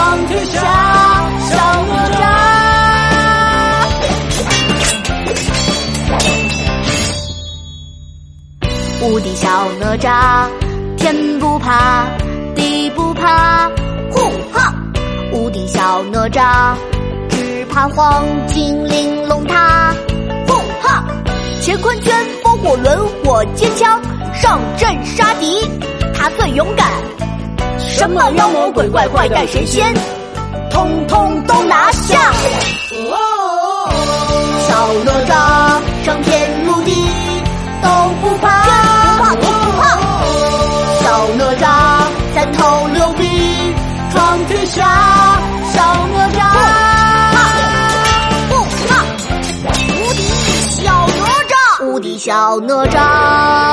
黄天下小哪吒，无敌小哪吒，天不怕地不怕，护好，无敌小哪吒，只怕黄金玲珑塔，护好，乾坤圈，风火轮，火尖枪，上阵杀敌，他最勇敢。什么妖魔鬼怪、怪诞神仙，通通都拿下！小哪吒，上天入地都不怕，不怕，不怕！小哪吒，三头六臂闯天下，小哪吒，不怕，无敌小哪吒，无敌小哪吒。